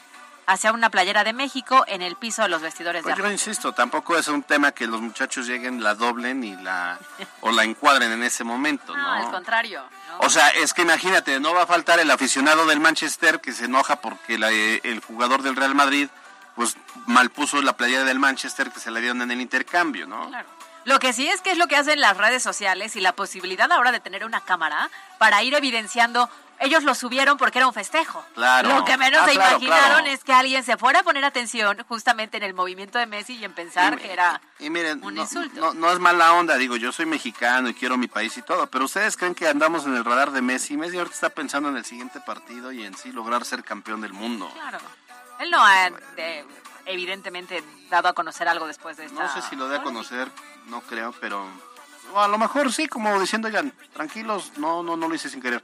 hacia una playera de México en el piso de los vestidores Pues de yo insisto, tampoco es un tema que los muchachos lleguen, la doblen y la o la encuadren en ese momento, No, ¿no? al contrario. ¿no? O sea, es que imagínate, no va a faltar el aficionado del Manchester que se enoja porque la- el jugador del Real Madrid pues malpuso la playera del Manchester que se le dieron en el intercambio, ¿no? Claro. Lo que sí es que es lo que hacen las redes sociales y la posibilidad ahora de tener una cámara para ir evidenciando. Ellos lo subieron porque era un festejo. Claro. Lo que menos Ah, se claro, imaginaron claro. es que alguien se fuera a poner atención justamente en el movimiento de Messi y en pensar que era Y miren, un no, insulto. no- no es mala onda, digo, yo soy mexicano y quiero mi país y todo, pero ustedes creen que andamos en el radar de Messi. Messi ahorita está pensando en el siguiente partido y en sí lograr ser campeón del mundo. Claro. Él no ha, eh, evidentemente, dado a conocer algo después de esta... No sé si lo dé a conocer, no creo, pero O a lo mejor sí, como diciendo, oigan, tranquilos, no, no, no lo hice sin querer.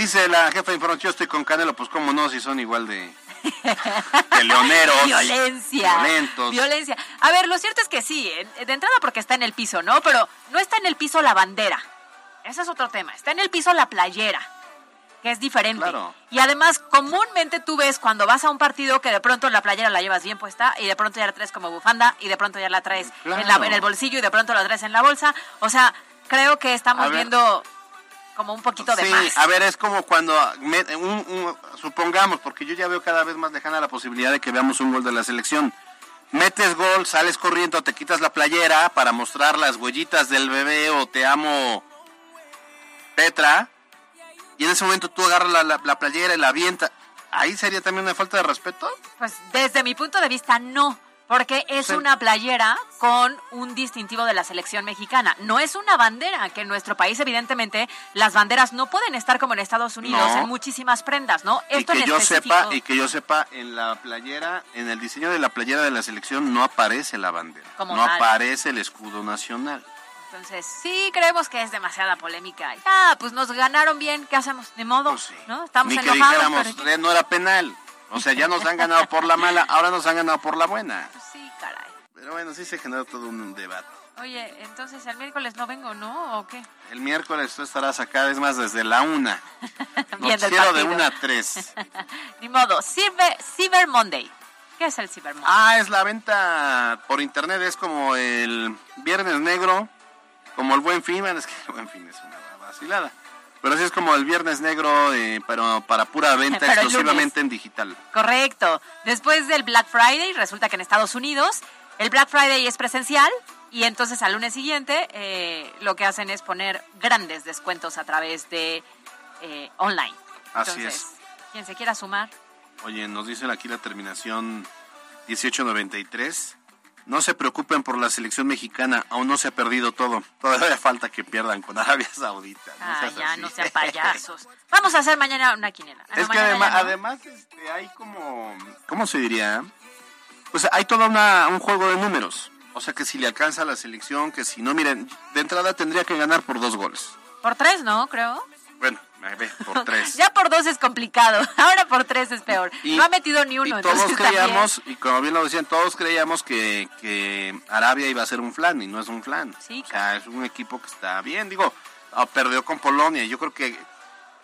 Dice la jefa de información, yo estoy con Canelo, pues cómo no, si son igual de, [LAUGHS] de leoneros. Violencia. Violentos. Violencia. A ver, lo cierto es que sí, eh, de entrada porque está en el piso, ¿no? Pero no está en el piso la bandera. Ese es otro tema. Está en el piso la playera, que es diferente. Claro. Y además, comúnmente tú ves cuando vas a un partido que de pronto la playera la llevas bien puesta y de pronto ya la traes como bufanda y de pronto ya la traes en, la- en el bolsillo y de pronto la traes en la bolsa. O sea, creo que estamos viendo como un poquito de Sí, más. a ver, es como cuando, me- un- un- supongamos, porque yo ya veo cada vez más lejana la posibilidad de que veamos un gol de la selección. Metes gol, sales corriendo, te quitas la playera para mostrar las huellitas del bebé o te amo Petra, y en ese momento tú agarras la, la- la playera y la avientas. ¿Ahí sería también una falta de respeto? Pues desde mi punto de vista no, porque es Sí. una playera con un distintivo de la selección mexicana. No es una bandera, que en nuestro país evidentemente las banderas no pueden estar como en Estados Unidos No. en muchísimas prendas, ¿no? Y Esto que en yo específico- sepa, y que yo sepa, en la playera, en el diseño de la playera de la selección no aparece la bandera, Como no tal. aparece el escudo nacional. Entonces, sí creemos que es demasiada polémica. Ya, pues nos ganaron bien, ¿qué hacemos? Ni modo, ¿no? Estamos Pues Ni que enojados, dijéramos, pero "Eh, no era penal. O sea, ya nos han ganado por la mala, ahora nos han ganado por la buena. sí, caray. Pero bueno, sí se generó todo un debate. Oye, entonces el miércoles no vengo, ¿no? ¿O qué? El miércoles tú estarás acá, es más, desde la una. [LAUGHS] Noticiero de una a tres. [LAUGHS] Ni modo, Cyber, Cyber Monday. ¿Qué es el Cyber Monday? Ah, es la venta por internet, es como el Viernes Negro, como el Buen Fin, bueno, es que el Buen Fin es una vacilada. Pero sí es como el Viernes Negro, eh, pero para pura [LAUGHS] venta Pero exclusivamente en digital. Correcto. Después del Black Friday, resulta que en Estados Unidos el Black Friday es presencial y entonces al lunes siguiente eh, lo que hacen es poner grandes descuentos a través de eh, online. Así Entonces, es. quien se quiera sumar, Oye, nos dicen aquí la terminación 1893. No se preocupen por la selección mexicana, aún no se ha perdido todo. Todavía falta que pierdan con Arabia Saudita. No ah, ya así. no sean payasos. Vamos a hacer mañana una quinela. Ah, no, Es que además, no. además este, hay como, ¿cómo se diría? Pues hay todo una, un juego de números. O sea que si le alcanza a la selección, que si no, miren, de entrada tendría que ganar por dos goles. Por tres, ¿no? Creo. Bueno, por [LAUGHS] tres. Ya por dos es complicado. [LAUGHS] Ahora por tres es peor. Y- no ha metido ni uno. Y todos también- creíamos, y como bien lo decían, todos creíamos que, que Arabia iba a ser un flan y no es un flan. Sí, o sea, es un equipo que está bien. Digo, ah, perdió con Polonia. Yo creo que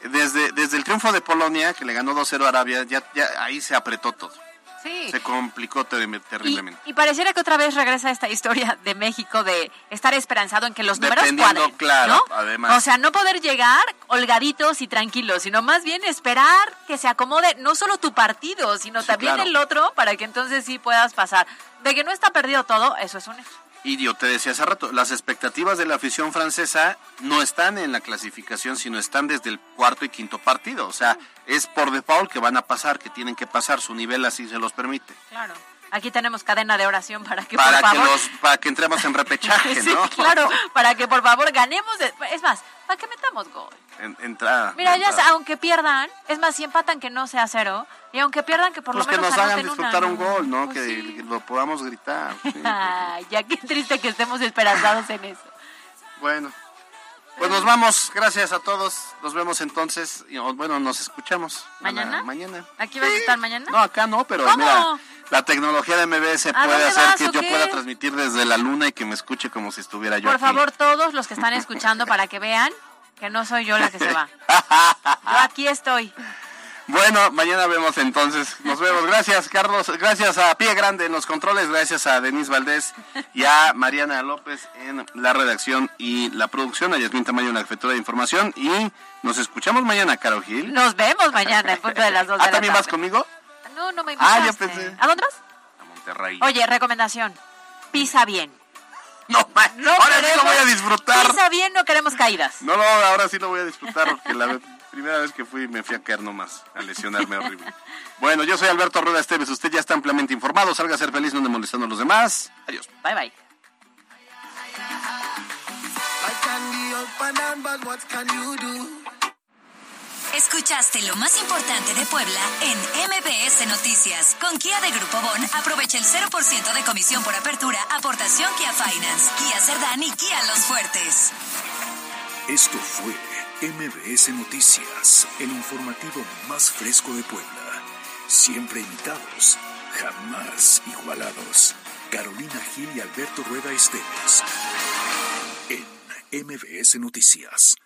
desde, desde el triunfo de Polonia, que le ganó 2-0 a Arabia, ya, ya ahí se apretó todo. Sí. Se complicó ter- terriblemente. Y pareciera que otra vez regresa esta historia de México de estar esperanzado en que los números cuadren. claro, ¿no? además. O sea, no poder llegar holgaditos y tranquilos, sino más bien esperar que se acomode no solo tu partido, sino también claro. el otro para que entonces sí puedas pasar. De que no está perdido todo, eso es un hecho. Y yo te decía hace rato, las expectativas de la afición francesa no están en la clasificación, sino están desde el cuarto y quinto partido. O sea, es por default que van a pasar, que tienen que pasar, su nivel así se los permite. Claro. Aquí tenemos cadena de oración para que Para por que, favor los, para que entremos en repechaje, [LAUGHS] Sí, ¿no? claro, para que por favor ganemos. de- Es más, para que metamos gol. En- entrada. Mira, entrada. aunque pierdan, es más, si empatan que no sea cero, y aunque pierdan que por Pues lo que menos nos hagan disfrutar una, un gol, ¿no? Pues que, sí. que lo podamos gritar. sí. [LAUGHS] Ay, ya qué triste que estemos esperanzados en eso. Bueno, pues nos vamos. Gracias a todos. Nos vemos entonces. y, Bueno, nos escuchamos. ¿Mañana? Mañana. ¿Aquí vas a estar mañana? No, acá no, pero ¿Cómo? mira, la tecnología de MBS ¿A puede hacer vas, que yo pueda transmitir desde la luna y que me escuche como si estuviera yo Por aquí. favor, todos los que están escuchando para que vean que no soy yo la que se va. [LAUGHS] Yo aquí estoy. Bueno, mañana vemos entonces. Nos vemos. Gracias, Carlos. Gracias a Pie Grande en los controles. Gracias a Denise Valdés y a Mariana López en la redacción y la producción. A Yasmin Tamayo en la jefatura de información. Y nos escuchamos mañana, Caro Gil. Nos vemos mañana en punto de las dos de ¿Ah, la también vas conmigo? No, no me Ah, invitaste. yo pensé. ¿A dónde vas? A Monterrey. Oye, recomendación. Pisa bien. No, ma- No ahora sí lo queremos- voy a disfrutar. Pisa bien, no queremos caídas. No, no, ahora sí lo voy a disfrutar porque la primera vez que fui me fui a caer nomás, a lesionarme horrible. [LAUGHS] Bueno, yo soy Alberto Rueda Esteves, usted ya está ampliamente informado, salga a ser feliz, no ande molestando a los demás. Adiós. Bye, bye. Escuchaste lo más importante de Puebla en MBS Noticias. Con Kia de Grupo Bon, aprovecha el 0% de comisión por apertura, aportación Kia Finance, Kia Cerdán y Kia Los Fuertes. Esto fue MBS Noticias, el informativo más fresco de Puebla. Siempre imitados, jamás igualados. Carolina Gil y Alberto Rueda Esteves. En MBS Noticias.